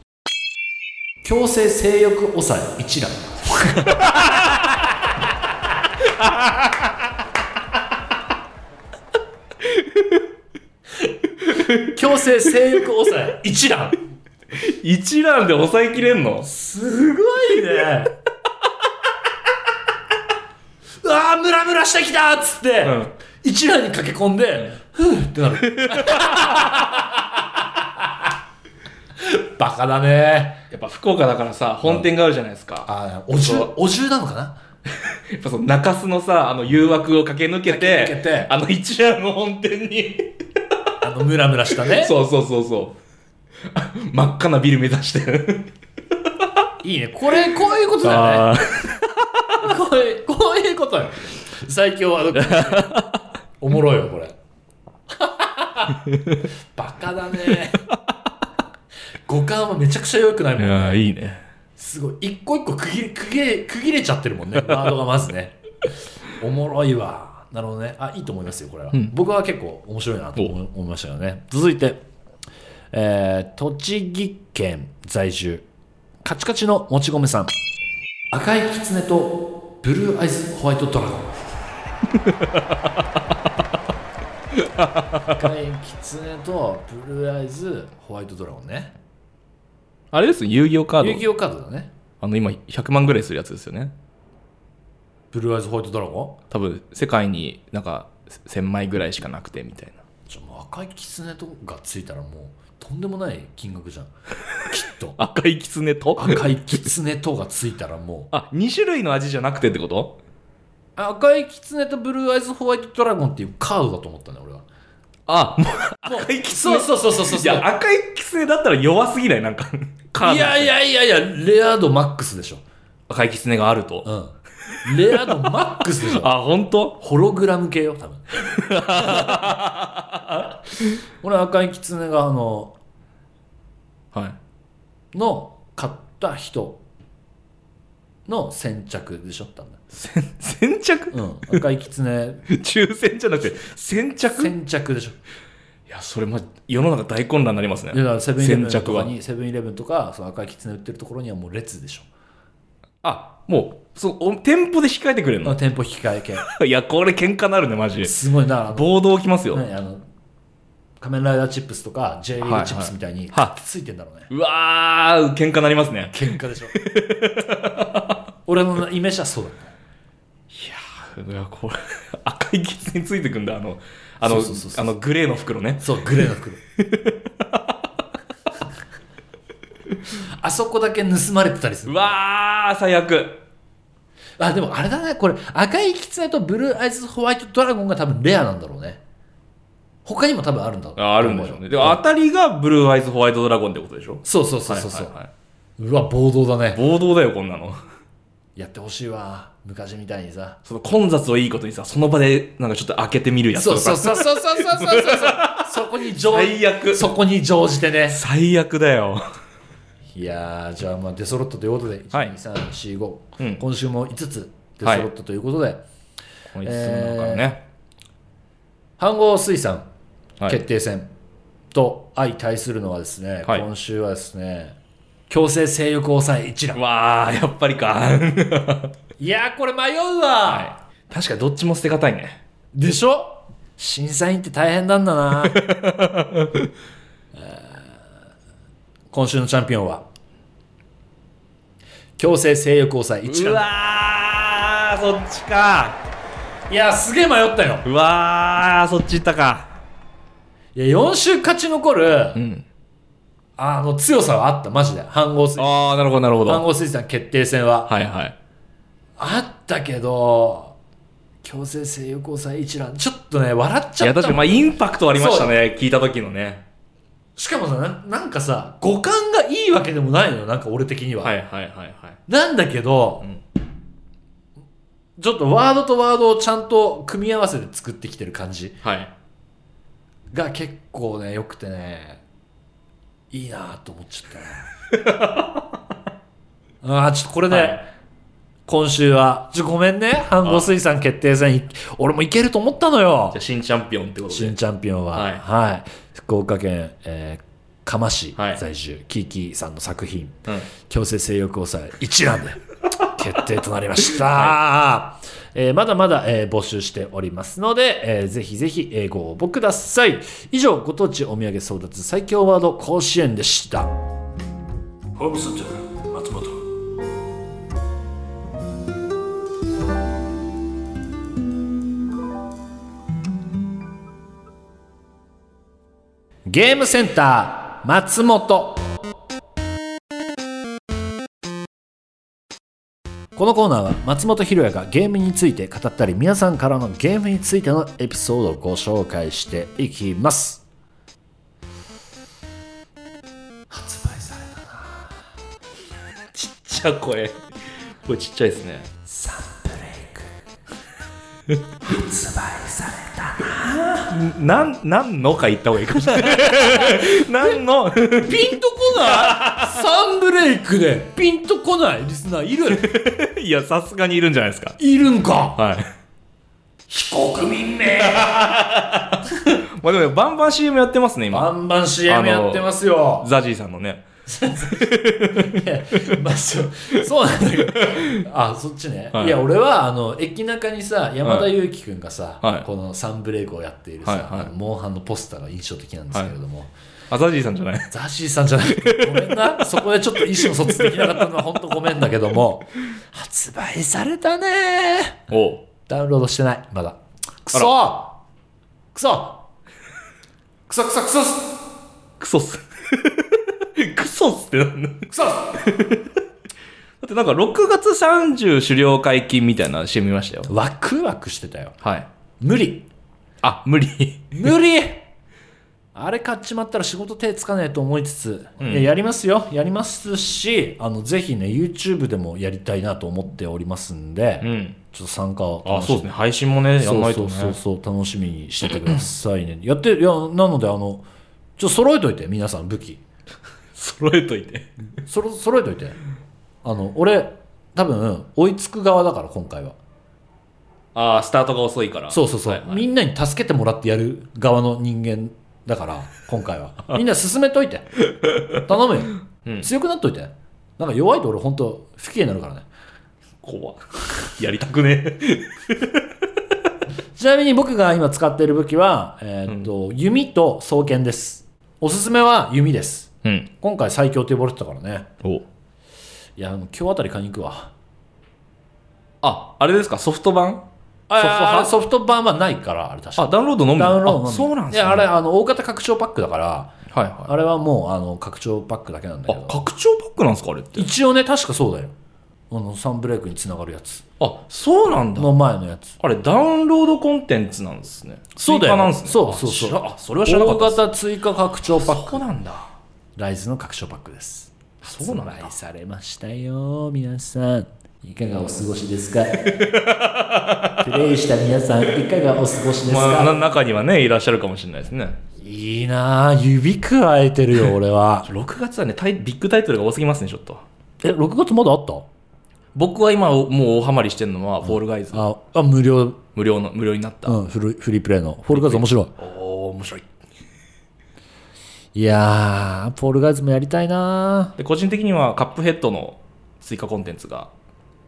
[SPEAKER 2] 強制性欲抑え一覧。強制性欲抑え一覧
[SPEAKER 1] 一覧で抑えきれんの？
[SPEAKER 2] すごいね。うわームラムラしてきたっつって、
[SPEAKER 1] うん。
[SPEAKER 2] 一覧に駆け込んで、ふうってなる。バカだね。
[SPEAKER 1] やっぱ福岡だからさ本店があるじゃないですか、
[SPEAKER 2] あお重お重なのかな？
[SPEAKER 1] やっぱその中洲のさあの誘惑を駆け抜けて
[SPEAKER 2] 駆け抜けて。
[SPEAKER 1] あの一覧の本店に。
[SPEAKER 2] あのムラムラしたね。
[SPEAKER 1] そうそうそうそう 真っ赤なビル目指して。
[SPEAKER 2] いいね。これこういうことだよ
[SPEAKER 1] あ
[SPEAKER 2] ね こういうこういうことよ。最強ワード。クイズおもろいよこれ。バカだね。五感はめちゃくちゃ良くないもん
[SPEAKER 1] ーいいいね。
[SPEAKER 2] すごい。一個一個区切れ区切れ区切れちゃってるもんね。ワードがまずね。おもろいわ。なるほどね。あいいと思いますよこれは、
[SPEAKER 1] ん。
[SPEAKER 2] 僕は結構面白いなと思いましたよね。続いて、えー栃木県在住カチカチのもち米さん。赤いキツネとブルーアイズホワイトドラゴン。赤いキツネとブルーアイズホワイトドラゴンね。
[SPEAKER 1] あれです？遊戯王カード。
[SPEAKER 2] 遊戯王カードだね。
[SPEAKER 1] あの今100万ぐらいするやつですよね。
[SPEAKER 2] ブルーアイズホワイトドラゴン？
[SPEAKER 1] 多分世界になんか1000枚ぐらいしかなくてみたいな
[SPEAKER 2] じゃあ赤いキツネとがついたらもうとんでもない金額じゃん。きっと。
[SPEAKER 1] 赤いキツネと？
[SPEAKER 2] 赤いキツネとがついたらもう。
[SPEAKER 1] あ2種類の味じゃなくてってこと？
[SPEAKER 2] 赤いキツネとブルーアイズホワイトドラゴンっていうカードだと思ったね俺は。
[SPEAKER 1] あもう赤いキツネ
[SPEAKER 2] そうそうそうそうそう。
[SPEAKER 1] いや赤いキツネだったら弱すぎない？なんかカード
[SPEAKER 2] いやいやいやいやレア度マックスでしょ。
[SPEAKER 1] 赤いキツネがあると。
[SPEAKER 2] うんレア度マックスでしょ。
[SPEAKER 1] あ本当？
[SPEAKER 2] ホログラム系よ多分。俺赤いキツネがあの
[SPEAKER 1] はい。
[SPEAKER 2] の買った人の先着でしょ多分。
[SPEAKER 1] 先先着？
[SPEAKER 2] うん。赤いキツネ
[SPEAKER 1] 抽選じゃなくて先着？い
[SPEAKER 2] 先着でしょ。
[SPEAKER 1] やそれま世の中大混乱になりますね。
[SPEAKER 2] だからセブンイレブン
[SPEAKER 1] 先着は。
[SPEAKER 2] とかにセブンイレブンとかその赤いキツネ売ってるところにはもう列でしょ。
[SPEAKER 1] あもうそうお店舗で控えてくれるの？
[SPEAKER 2] あ店舗引き換え系。
[SPEAKER 1] いやこれ喧嘩なるねマジ。
[SPEAKER 2] すごいな
[SPEAKER 1] 暴動起きますよ、
[SPEAKER 2] 何あの仮面ライダーチップスとか J リーグチップスみたいに
[SPEAKER 1] は。
[SPEAKER 2] ついてんだろうね。
[SPEAKER 1] うわー喧嘩なりますね。
[SPEAKER 2] 喧嘩でしょ。俺のイメージはそうだった。
[SPEAKER 1] いやこれ赤いキツネについてくんだ。あのあのあのグレーの袋ね。
[SPEAKER 2] そうグレーの袋。あそこだけ盗まれてたりす
[SPEAKER 1] う
[SPEAKER 2] る
[SPEAKER 1] わー最悪
[SPEAKER 2] あ、でもあれだね、これ、赤いキツネとブルーアイズホワイトドラゴンが多分レアなんだろうね。他にも多分あるんだろう。
[SPEAKER 1] ああるんでしょうね。でも当たりがブルーアイズホワイトドラゴンってことでしょ？
[SPEAKER 2] そうそうそうそう。
[SPEAKER 1] はいはいはいう
[SPEAKER 2] わ、暴動だね。
[SPEAKER 1] 暴動だよ、こんなの。
[SPEAKER 2] やってほしいわ。昔みたいにさ。
[SPEAKER 1] その混雑をいいことにさ、その場でなんかちょっと開けてみるやつとか。
[SPEAKER 2] そうそうそうそうそうそうそう。そこに乗
[SPEAKER 1] 最悪
[SPEAKER 2] そこに乗じてね。
[SPEAKER 1] 最悪だよ。
[SPEAKER 2] いやーじゃあまあデソロットということで、
[SPEAKER 1] はい。
[SPEAKER 2] 12345、
[SPEAKER 1] うん。
[SPEAKER 2] 今週も5つデソロットということで、
[SPEAKER 1] この5つの中からね、
[SPEAKER 2] 飯合水産
[SPEAKER 1] はい。
[SPEAKER 2] 決定戦と相対するのはですね、
[SPEAKER 1] はい。
[SPEAKER 2] 今週はですね強制性欲抑え一覧。
[SPEAKER 1] わあやっぱりか。は い
[SPEAKER 2] やーこれ迷うわ、
[SPEAKER 1] い。確かにどっちも捨てがたいね。
[SPEAKER 2] でしょ？審査員って大変なんだな。え ー今週のチャンピオンは強制性欲抑え一
[SPEAKER 1] う
[SPEAKER 2] 覧
[SPEAKER 1] わーそっちか。
[SPEAKER 2] いやすげえ迷ったよ。
[SPEAKER 1] うわーそっち行ったか。
[SPEAKER 2] いや4週勝ち残る、
[SPEAKER 1] うん。
[SPEAKER 2] あの強さはあった。マジで。飯合水
[SPEAKER 1] ああなるほどなるほど。
[SPEAKER 2] 飯合水産決定戦は。
[SPEAKER 1] はいはい。
[SPEAKER 2] あったけど強制性欲抑え一覧ちょっとね笑っち
[SPEAKER 1] いや
[SPEAKER 2] ゃったもん。
[SPEAKER 1] 確かにまあインパクトありましたね。聞いた時のね
[SPEAKER 2] しかもさななんかさ五感がいいわけでもないのよなんか俺的には、
[SPEAKER 1] はいはいはいはい。
[SPEAKER 2] なんだけど、
[SPEAKER 1] ん。
[SPEAKER 2] ちょっとワードとワードをちゃんと組み合わせて作ってきてる感じ
[SPEAKER 1] はい。
[SPEAKER 2] が結構ね良くてねいいなと思っちゃったね ああちょっとこれね、
[SPEAKER 1] はい。
[SPEAKER 2] 今週はちょごめんね飯合水産決定戦い俺もいけると思ったのよ。
[SPEAKER 1] じゃあ新チャンピオンってことで。
[SPEAKER 2] 新チャンピオンは、
[SPEAKER 1] は
[SPEAKER 2] はいい福岡県、えー嘉麻市
[SPEAKER 1] はい。
[SPEAKER 2] 在住、キーキーさんの作品
[SPEAKER 1] うん「
[SPEAKER 2] 強制性欲抑え」一覧で 決定となりました、えーまだまだ、えー募集しておりますので、えーぜひぜひ、えーご応募ください。以上ご当地お土産争奪最強ワード甲子園でした。ホームセンターゲームセンター松本。このコーナーは松本ひろやがゲームについて語ったり皆さんからのゲームについてのエピソードをご紹介していきます。発売されたな。ちっち
[SPEAKER 1] ちゃ声。声ちっちゃいですね。
[SPEAKER 3] 発売された
[SPEAKER 1] なん何のか言った方がいいかもしれない。何の？
[SPEAKER 2] ピンとこない？サンブレイクで。ピンとこないリスナーいる
[SPEAKER 1] いやさすがにいるんじゃないですか。
[SPEAKER 2] いるんか？
[SPEAKER 1] はい。
[SPEAKER 3] 非国民め
[SPEAKER 1] まあでもバンバン CM やってますね今。
[SPEAKER 2] バンバン CM やってますよ。
[SPEAKER 1] ザジーさんのね
[SPEAKER 2] まあそうそうなんだけど。あそっちね、
[SPEAKER 1] はい。
[SPEAKER 2] い、や俺はあの駅中にさ山田裕貴君がさ、
[SPEAKER 1] はい。
[SPEAKER 2] このサンブレイクをやっているさ、
[SPEAKER 1] はい
[SPEAKER 2] モンハンのポスターが印象的なんですけれども、
[SPEAKER 1] あザジーさんじゃない？
[SPEAKER 2] ザシーさんじゃない。ごめんな。そこでちょっと意思の疎通できなかったのは本当ごめんだけども。発売されたね。
[SPEAKER 1] おう。
[SPEAKER 2] ダウンロードしてない。まだ。くそくそくそくそくそ
[SPEAKER 1] クソっす。クソっすってなんだ。
[SPEAKER 2] くそ
[SPEAKER 1] だってなんか6月30狩猟解禁みたいな CM 見ましたよ。
[SPEAKER 2] ワクワクしてたよ。
[SPEAKER 1] はい。
[SPEAKER 2] 無理。
[SPEAKER 1] あ無理。
[SPEAKER 2] 無理。あれ買っちまったら仕事手つかねえと思いつつ、
[SPEAKER 1] うん。
[SPEAKER 2] いややりますよ。やりますしあのぜひね YouTube でもやりたいなと思っておりますんで、
[SPEAKER 1] うん。
[SPEAKER 2] ちょっと参加を
[SPEAKER 1] あそうですね。配信もねやんないとね。
[SPEAKER 2] そうそうそうそう楽しみにしててくださいね。やっていやなのであのちょっと揃えといて皆さん武器
[SPEAKER 1] 揃えといて。
[SPEAKER 2] そろ揃えといて。あの俺多分追いつく側だから今回は。
[SPEAKER 1] ああスタートが遅いから。
[SPEAKER 2] そうそうそう、
[SPEAKER 1] はいはい。
[SPEAKER 2] みんなに助けてもらってやる側の人間だから今回は。みんな進めといて。頼むよ、
[SPEAKER 1] うん。
[SPEAKER 2] 強くなっといて。なんか弱いと俺本当不機嫌になるからね。
[SPEAKER 1] 怖っ。やりたくね。
[SPEAKER 2] ちなみに僕が今使っている武器は、えーっと弓と双剣です。おすすめは弓です
[SPEAKER 1] うん。
[SPEAKER 2] 今回最強って呼ばれてたからね。
[SPEAKER 1] お。
[SPEAKER 2] いや今日あたり買いに行くわ。
[SPEAKER 1] ああれですか？ソフト版？
[SPEAKER 2] あ
[SPEAKER 1] ソフト版？
[SPEAKER 2] ソフト版はないからあれ確か。
[SPEAKER 1] あダウンロードのみ？
[SPEAKER 2] ダウンロードのみ。
[SPEAKER 1] あそうなんですね。
[SPEAKER 2] いやあれあの大型拡張パックだから
[SPEAKER 1] はいはい。
[SPEAKER 2] あれはもうあの拡張パックだけなんだけ
[SPEAKER 1] あ
[SPEAKER 2] ど
[SPEAKER 1] 拡張パックなんですかあれって？
[SPEAKER 2] 一応ね確かそうだよ。あのサンブレイクにつながるやつ。
[SPEAKER 1] あそうなんだ。
[SPEAKER 2] の前のやつ。
[SPEAKER 1] あれダウンロードコンテンツなんですね。
[SPEAKER 2] そうだよ。
[SPEAKER 1] 追加なんですね。
[SPEAKER 2] そうそうそう。
[SPEAKER 1] あそれは知らなかったです。
[SPEAKER 2] 大型追加拡張パック。
[SPEAKER 1] そうなんだ
[SPEAKER 2] ライズの拡張パックです。
[SPEAKER 1] そうなんだ。
[SPEAKER 2] 発売されましたよ皆さん。いかがお過ごしですか？プレイした皆さんいかがお過ごしです
[SPEAKER 1] まあ、中にはねいらっしゃるかもしれないですね。
[SPEAKER 2] いいなあ指くわえてるよ 俺は。
[SPEAKER 1] 6月はねタイビッグタイトルが多すぎますねちょっと。
[SPEAKER 2] え6月まだあった？
[SPEAKER 1] 僕は今もう大ハマりしてるのは、フォールガイズ。
[SPEAKER 2] ああ無料、
[SPEAKER 1] 無料の無料になった、
[SPEAKER 2] うん、フルフリープレイの。フォールガイズ面白い。
[SPEAKER 1] おお面白い
[SPEAKER 2] いやーフォールガイズもやりたいな
[SPEAKER 1] で個人的にはカップヘッドの追加コンテンツが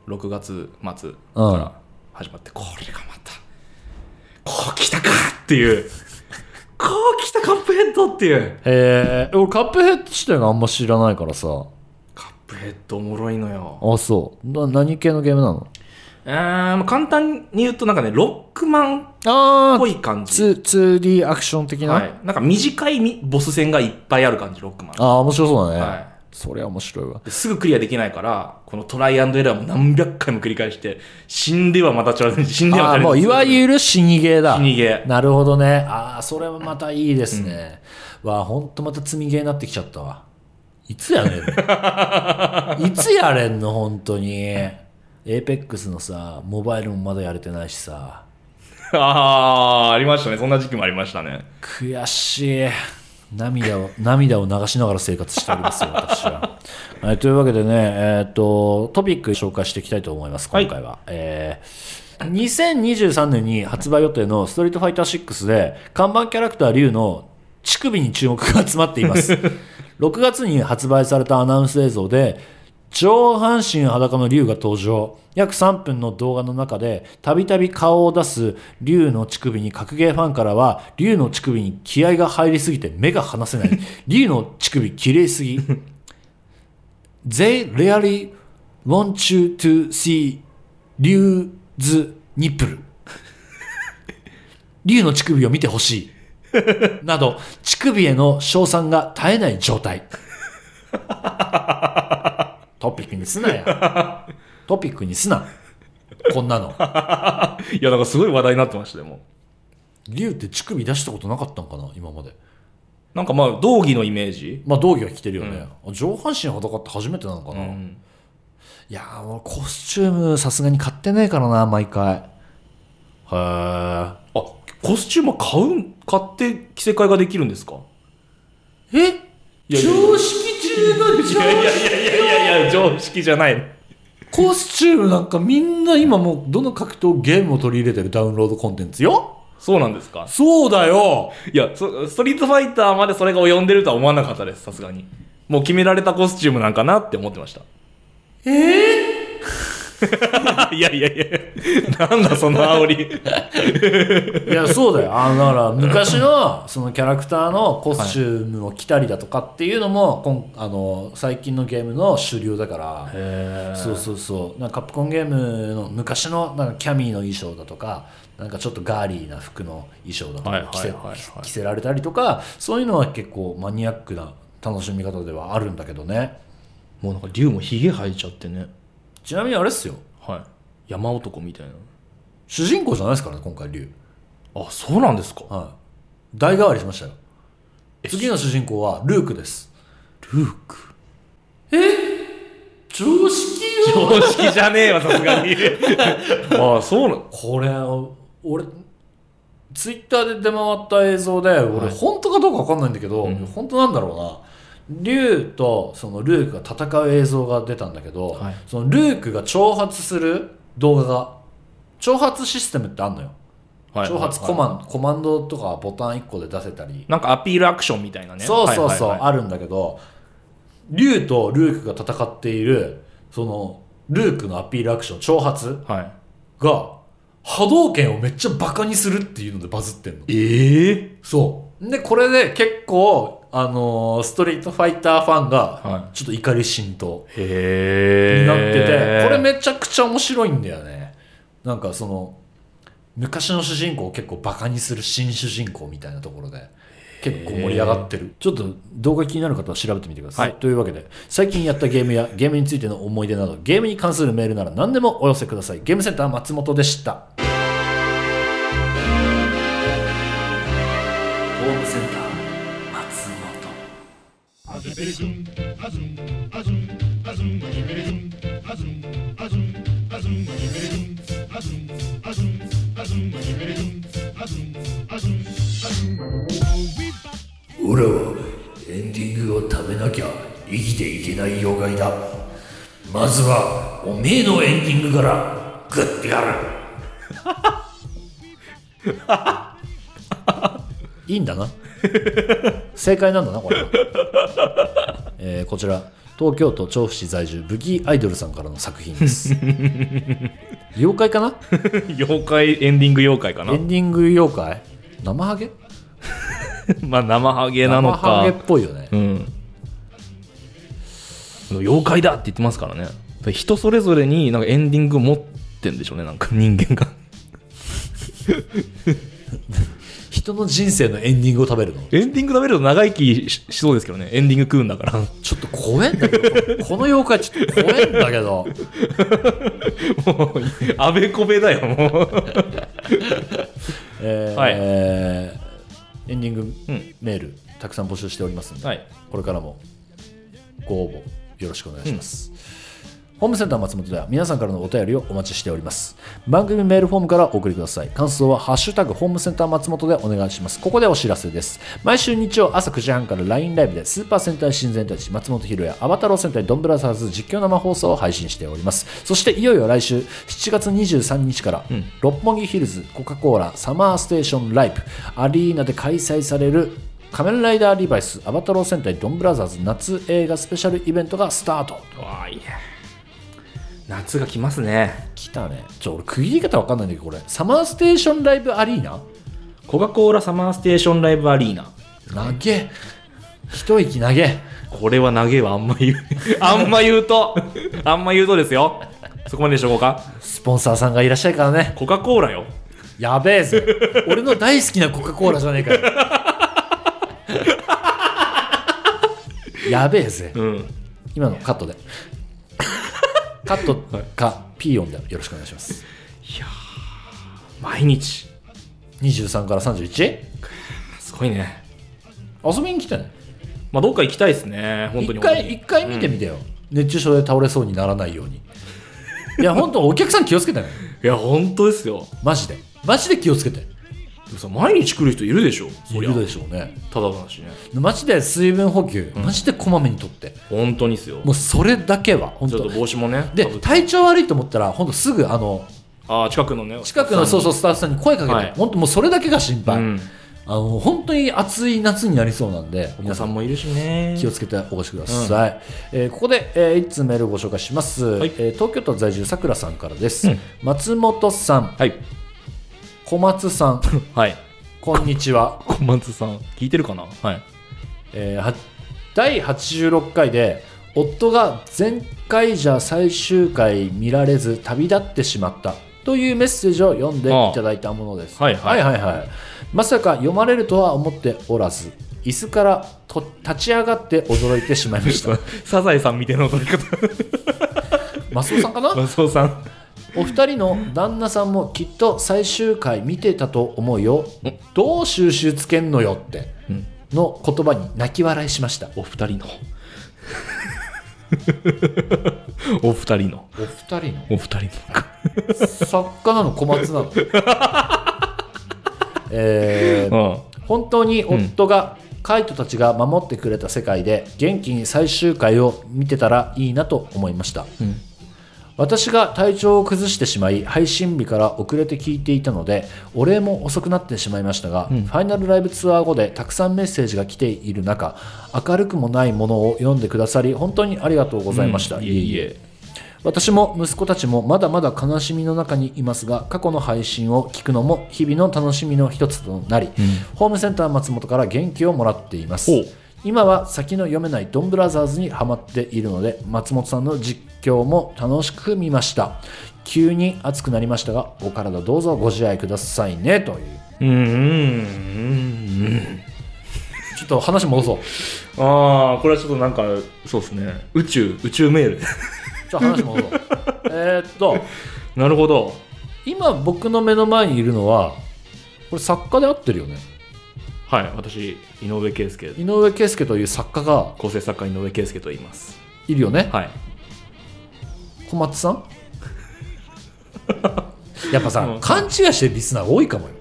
[SPEAKER 1] 6月末から始まって、これがまたこう来たかっていう。こう来たカップヘッドっていう。
[SPEAKER 2] えー、俺カップヘッド自体があんま知らないからさ。
[SPEAKER 1] カップヘッドおもろいのよ。
[SPEAKER 2] あそう。な何系のゲームなの？
[SPEAKER 1] あ簡単に言うとなんかねロックマンっ
[SPEAKER 2] あ
[SPEAKER 1] ぽい感じ。
[SPEAKER 2] 2D アクション的な、
[SPEAKER 1] はい、なんか短いみボス戦がいっぱいある感じロックマン。
[SPEAKER 2] ああ面白そうだね、
[SPEAKER 1] はい。
[SPEAKER 2] そりゃ面白いわ。
[SPEAKER 1] ですぐクリアできないからこのトライアンドエラーも何百回も繰り返して死んではまたチャレンジ死んではチャレンジ
[SPEAKER 2] ああもういわゆる死にゲーだ。
[SPEAKER 1] 死にゲー。
[SPEAKER 2] なるほどね。ああそれはまたいいですね、わあほんとまた積みゲーになってきちゃったわ。いつやれんの？いつやれんの？本当にエーペックスのさモバイルもまだやれてないしさ。
[SPEAKER 1] ああありましたね。そんな時期もありましたね。
[SPEAKER 2] 悔しい。涙を涙を流しながら生活しておりますよ私は、はい、というわけでね、えー、とトピック紹介していきたいと思います今回は、えー2023年に発売予定の「ストリートファイター6」で看板キャラクターリュウの乳首に注目が集まっています。6月に発売されたアナウンス映像で上半身裸の竜が登場。約3分の動画の中でたびたび顔を出す竜の乳首に格ゲーファンからは竜の乳首に気合が入りすぎて目が離せない。竜の乳首綺麗すぎ。They really want you to see 竜ズニップル竜の乳首を見てほしい。など 乳首への称賛が絶えない状態 トピックにすなや。トピックにすな。こんなの。
[SPEAKER 1] いやなんかすごい話題になってましたよもう。
[SPEAKER 2] 竜って乳首出したことなかったんかな今まで。
[SPEAKER 1] なんかまあ道着のイメージ？
[SPEAKER 2] まあ道着は着てるよね。あ上半身裸って初めてなのかな、
[SPEAKER 1] うん。
[SPEAKER 2] いやーもうコスチュームさすがに買ってねえからな毎回。へえ
[SPEAKER 1] あコスチュームは買う買って着せ替えができるんですか？
[SPEAKER 2] え？常識中の常識。
[SPEAKER 1] いやいやいや常識じゃない。
[SPEAKER 2] コスチュームなんかみんな今もうどの格闘ゲームを取り入れてるダウンロードコンテンツよ。
[SPEAKER 1] そうなんですか？
[SPEAKER 2] そうだよ。
[SPEAKER 1] いやそストリートファイターまでそれが及んでるとは思わなかったですさすがに。もう決められたコスチュームなんかなって思ってました。
[SPEAKER 2] ええ
[SPEAKER 1] いやいやいやなんだその煽り。
[SPEAKER 2] いやそうだよ。あのだから昔のそのキャラクターのコスチュームを着たりだとかっていうのも、こんあの最近のゲームの主流だから。そうそうそう。なんかカプコンゲームの昔のなんかキャミーの衣装だとかなんかちょっとガーリーな服の衣装だと
[SPEAKER 1] はい
[SPEAKER 2] か着せ,、
[SPEAKER 1] はいはいはい。
[SPEAKER 2] 着せられたりとかそういうのは結構マニアックな楽しみ方ではあるんだけどね。
[SPEAKER 1] もうなんか竜もヒゲ生えちゃってね
[SPEAKER 2] ちなみにあれっすよ。
[SPEAKER 1] はい。山男みたいな。
[SPEAKER 2] 主人公じゃないですからね今回竜
[SPEAKER 1] あそうなんですか。
[SPEAKER 2] はい。代替わりしましたよ。
[SPEAKER 1] え
[SPEAKER 2] 次の主人公はルークです。
[SPEAKER 1] ルーク？
[SPEAKER 2] 常識よ。
[SPEAKER 1] 常識じゃねえわさすがに。ああそうなの？
[SPEAKER 2] これ俺ツイッターで出回った映像で俺、
[SPEAKER 1] はい。
[SPEAKER 2] 本当かどうか分かんないんだけど、
[SPEAKER 1] うん。
[SPEAKER 2] 本当なんだろうな竜とそのルークが戦う映像が出たんだけど、
[SPEAKER 1] はい。
[SPEAKER 2] そのルークが挑発する動画が挑発システムってあんのよ、
[SPEAKER 1] はい
[SPEAKER 2] 挑発コマンドコマンドとかボタン1個で出せたり、
[SPEAKER 1] なんかアピールアクションみたいなね。
[SPEAKER 2] そうそうそう、
[SPEAKER 1] はいはいはい。
[SPEAKER 2] あるんだけど竜とルークが戦っているそのルークのアピールアクション挑発
[SPEAKER 1] はい。
[SPEAKER 2] が波動拳をめっちゃバカにするっていうのでバズってんの。
[SPEAKER 1] ええ
[SPEAKER 2] そう。でこれで結構あのーストリートファイターファンが
[SPEAKER 1] は
[SPEAKER 2] ちょっと怒り浸透になってて、これめちゃくちゃ面白いんだよね。なんかその昔の主人公を結構バカにする新主人公みたいなところで結構盛り上がってる。ちょっと動画気になる方は調べてみてください、
[SPEAKER 1] はい
[SPEAKER 2] というわけで最近やったゲームやゲームについての思い出などゲームに関するメールなら何でもお寄せください。ゲームセンター松本でした。ホームセンター。松本
[SPEAKER 3] オラはエンディングを食べなきゃ生きていけない妖怪だまずはおめえのエンディングから食ってやる
[SPEAKER 2] いいんだな正解なんだなこれは、えーこちら東京都調布市在住ブギーアイドルさんからの作品です。妖怪かな？
[SPEAKER 1] 妖怪エンディング妖怪かな？
[SPEAKER 2] エンディング妖怪？生ハゲ？
[SPEAKER 1] まあ生ハゲなの
[SPEAKER 2] 生ハゲ
[SPEAKER 1] か
[SPEAKER 2] っぽいよね。
[SPEAKER 1] うん。妖怪だって言ってますからね。人それぞれになんかエンディング持ってんでしょうねなんか人間が
[SPEAKER 2] 人の人生のエンディングを食べるの？
[SPEAKER 1] エンディング食べると長生きししそうですけどね。エンディング食うんだから。
[SPEAKER 2] ちょっと怖えんだけど。この妖怪ちょっと怖えんだけど。
[SPEAKER 1] もうあべこべだよもう。
[SPEAKER 2] えー
[SPEAKER 1] はい。
[SPEAKER 2] えーエンディング
[SPEAKER 1] うん。
[SPEAKER 2] メールたくさん募集しておりますので、
[SPEAKER 1] はい。
[SPEAKER 2] これからもご応募よろしくお願いします、ホームセンター松本では皆さんからのお便りをお待ちしております。番組メールフォームからお送りください。感想は「ハッシュタグホームセンター松本」でお願いします。ここでお知らせです。毎週日曜朝9時半から LINE ライブでスーパー戦隊新戦隊士松本ひろやアバタロー戦隊ドンブラザーズ実況生放送を配信しております。そしていよいよ来週7月23日から、六本木ヒルズコカ・コーラサマーステーションライブアリーナで開催される仮面ライダーリバイスアバタロー戦隊ドンブラザーズ夏映画スペシャルイベントがスタート
[SPEAKER 1] 夏が来ますね。
[SPEAKER 2] 来たね。ちょ俺区切り方わかんないんだけどこれ。サマーステーションライブアリーナ？
[SPEAKER 1] コカ・コーラサマーステーションライブアリーナ。
[SPEAKER 2] 投げ。一息投げ。
[SPEAKER 1] これは投げはあんま言う。あんま言うと。あんま言うとですよ。そこまででしょうか。
[SPEAKER 2] スポンサーさんがいらっしゃるからね。
[SPEAKER 1] コカ・コーラよ。
[SPEAKER 2] やべえぜ。俺の大好きなコカ・コーラじゃねえかよ。やべえぜ。
[SPEAKER 1] うん。
[SPEAKER 2] 今のカットでカットかピーヨンでよろしくお願いします。
[SPEAKER 1] 毎日。
[SPEAKER 2] 23から 31?
[SPEAKER 1] すごいね。
[SPEAKER 2] 遊びに来てね。
[SPEAKER 1] まあどっか行きたいですね本当に。
[SPEAKER 2] 一回一回見てみてよ、熱中症で倒れそうにならないように。いや本当お客さん気をつけてね。
[SPEAKER 1] いや本当ですよ。
[SPEAKER 2] マジで。マジで気をつけて
[SPEAKER 1] さ毎日来る人いるでしょ。
[SPEAKER 2] いるでしょうね。
[SPEAKER 1] ただだしね。
[SPEAKER 2] マジで水分補給、マジでこまめにとって。
[SPEAKER 1] 本当にっすよ。
[SPEAKER 2] もうそれだけは本当。
[SPEAKER 1] ちょっと帽子もね。
[SPEAKER 2] で体調悪いと思ったら本当すぐあの
[SPEAKER 1] あー近くのね
[SPEAKER 2] 近くのそうそう
[SPEAKER 1] う
[SPEAKER 2] スタッフさんに声かけて、
[SPEAKER 1] はい。
[SPEAKER 2] 本当もうそれだけが心配、
[SPEAKER 1] ん、
[SPEAKER 2] あの本当に暑い夏になりそうなんで
[SPEAKER 1] お子さんもいるしね。
[SPEAKER 2] 気をつけてお越しください、えーここで、えー、1通メールをご紹介します、
[SPEAKER 1] い。
[SPEAKER 2] えー東京都在住さくらさんからです、
[SPEAKER 1] うん。
[SPEAKER 2] 松本さん。
[SPEAKER 1] はい
[SPEAKER 2] 小松さん。
[SPEAKER 1] はい。
[SPEAKER 2] こんにちは、
[SPEAKER 1] 小松さん。聞いてるかな？はい。
[SPEAKER 2] えーは第86回で夫が前回じゃ最終回見られず旅立ってしまった。というメッセージを読んでいただいたものです。
[SPEAKER 1] はいはい。
[SPEAKER 2] はいはいまさか読まれるとは思っておらず、椅子からと立ち上がって驚いてしまいました。
[SPEAKER 1] サザエさんみたいな踊り方。
[SPEAKER 2] マスオさんかな？
[SPEAKER 1] 松尾さん
[SPEAKER 2] お二人の旦那さんもきっと最終回見てたと思うよ。どう収集つけんのよって。
[SPEAKER 1] うん。
[SPEAKER 2] の言葉に泣き笑いしました。
[SPEAKER 1] お二人の。お二人の。
[SPEAKER 2] お二人の。
[SPEAKER 1] お二人の
[SPEAKER 2] 作家なの小松なの。えー
[SPEAKER 1] うん。
[SPEAKER 2] 本当に夫が、カイトたちが守ってくれた世界で元気に最終回を見てたらいいなと思いました、
[SPEAKER 1] うん
[SPEAKER 2] 私が体調を崩してしまい配信日から遅れて聞いていたのでお礼も遅くなってしまいましたが、ファイナルライブツアー後でたくさんメッセージが来ている中明るくもないものを読んでくださり本当にありがとうございました、
[SPEAKER 1] うん。いえいえ。
[SPEAKER 2] 私も息子たちもまだまだ悲しみの中にいますが過去の配信を聞くのも日々の楽しみの一つとなり、ホームセンター松本から元気をもらっています今は先の読めないドンブラザーズにハマっているので松本さんの実況も楽しく見ました。急に熱くなりましたがお体どうぞご自愛くださいねという。
[SPEAKER 1] うんうんうん
[SPEAKER 2] ちょっと話戻そう。
[SPEAKER 1] ああこれはちょっとなんかそうですね。宇宙宇宙メール。
[SPEAKER 2] ちょっと話戻そう。えーっと。
[SPEAKER 1] なるほど。
[SPEAKER 2] 今僕の目の前にいるのはこれ作家で合ってるよね
[SPEAKER 1] はい私井上圭介。
[SPEAKER 2] 井上圭介という作家が
[SPEAKER 1] 構成作家井上圭介と言います。
[SPEAKER 2] いるよね、
[SPEAKER 1] はい。
[SPEAKER 2] 小松さん？やっぱさ、
[SPEAKER 1] うん。
[SPEAKER 2] 勘違いしてるリスナー多いかもよ。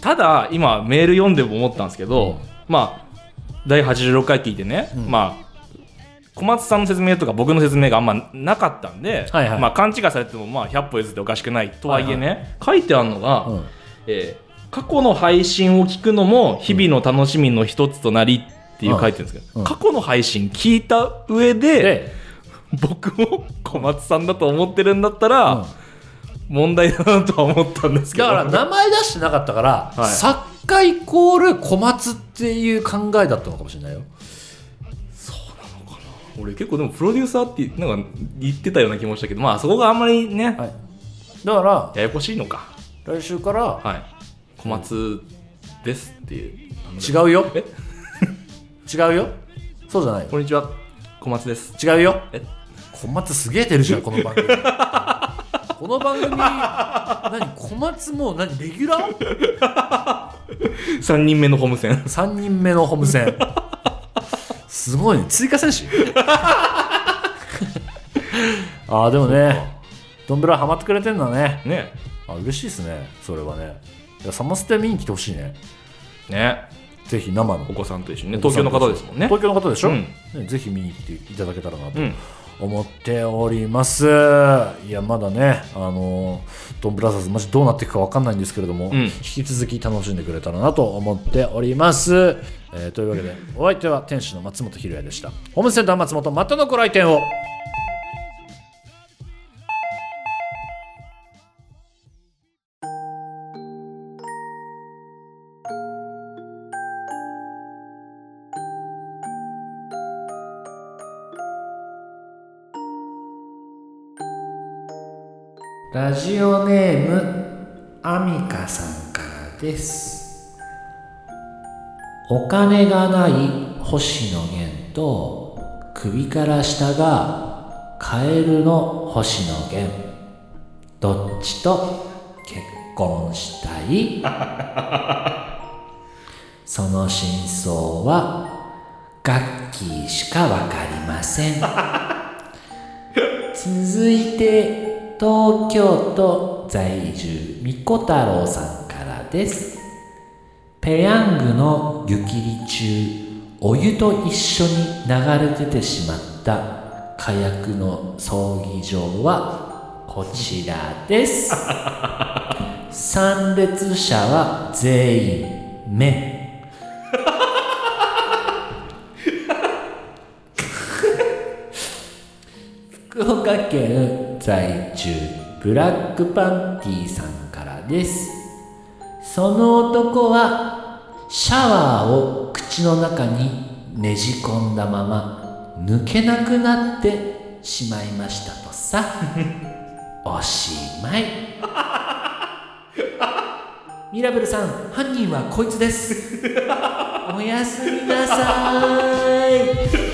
[SPEAKER 1] ただ今メール読んでも思ったんですけど、まあ第86回聞いてね、まあ小松さんの説明とか僕の説明があんまなかったんで、
[SPEAKER 2] はいはい。
[SPEAKER 1] まあ、勘違いされてもまあ100歩譲っておかしくないとはいえね、書いてあるのが、
[SPEAKER 2] うん。
[SPEAKER 1] えー過去の配信を聞くのも日々の楽しみの一つとなりっていう書いてるんですけど、
[SPEAKER 2] うん。
[SPEAKER 1] 過去の配信聞いた上で
[SPEAKER 2] で、
[SPEAKER 1] 僕も小松さんだと思ってるんだったら、
[SPEAKER 2] うん。
[SPEAKER 1] 問題だなとは思ったんですけど。
[SPEAKER 2] だから名前出してなかったから、
[SPEAKER 1] はい。
[SPEAKER 2] 作家イコール小松っていう考えだったのかもしれないよ。
[SPEAKER 1] 俺結構でもプロデューサーってなんか言ってたような気もしたけどまあそこがあんまりね、
[SPEAKER 2] はい。だから
[SPEAKER 1] ややこしいのか。
[SPEAKER 2] 来週から
[SPEAKER 1] はい小松ですっていう。
[SPEAKER 2] 違うよ。
[SPEAKER 1] え？
[SPEAKER 2] 違うよ。そうじゃない。よ
[SPEAKER 1] こんにちは。小松です。
[SPEAKER 2] 違うよ。
[SPEAKER 1] え？
[SPEAKER 2] 小松すげえ出るじゃんこの番組。この番組何？小松もう何？レギュラー
[SPEAKER 1] ？3人目のホーム戦。
[SPEAKER 2] 3人目のホーム戦。すごいね。追加選手？ああでもねドンブラハマってくれてんだね。
[SPEAKER 1] ね。
[SPEAKER 2] あ嬉しいですね。それはねサマステ見に来てほしいね。
[SPEAKER 1] ね。
[SPEAKER 2] ぜひ生の。
[SPEAKER 1] お子さんと一緒にね。東京の方ですもんね。
[SPEAKER 2] 東京の方でしょ、
[SPEAKER 1] うん。
[SPEAKER 2] ねぜひ見に来ていただけたらなと
[SPEAKER 1] うん。
[SPEAKER 2] 思っております、いやまだねあのドンブラザーズマジどうなっていくか分かんないんですけれども、
[SPEAKER 1] ん。
[SPEAKER 2] 引き続き楽しんでくれたらなと思っております、えーというわけでお相手は店主の松本ひろやでした。ホームセンター松本またのご来店をジオネームアミカさんからです。お金がない星野源と首から下がカエルの星野源どっちと結婚したい？その真相はガッキーしかわかりません。続いて東京都在住みこ太郎さんからです。ペヤングの湯切り中お湯と一緒に流れ出てしまった火薬の葬儀場はこちらです。参列者は全員目。福岡県在住ブラックパンティさんからですその男はシャワーを口の中にねじ込んだまま抜けなくなってしまいましたとさおしまいミラベルさん犯人はこいつですおやすみなさい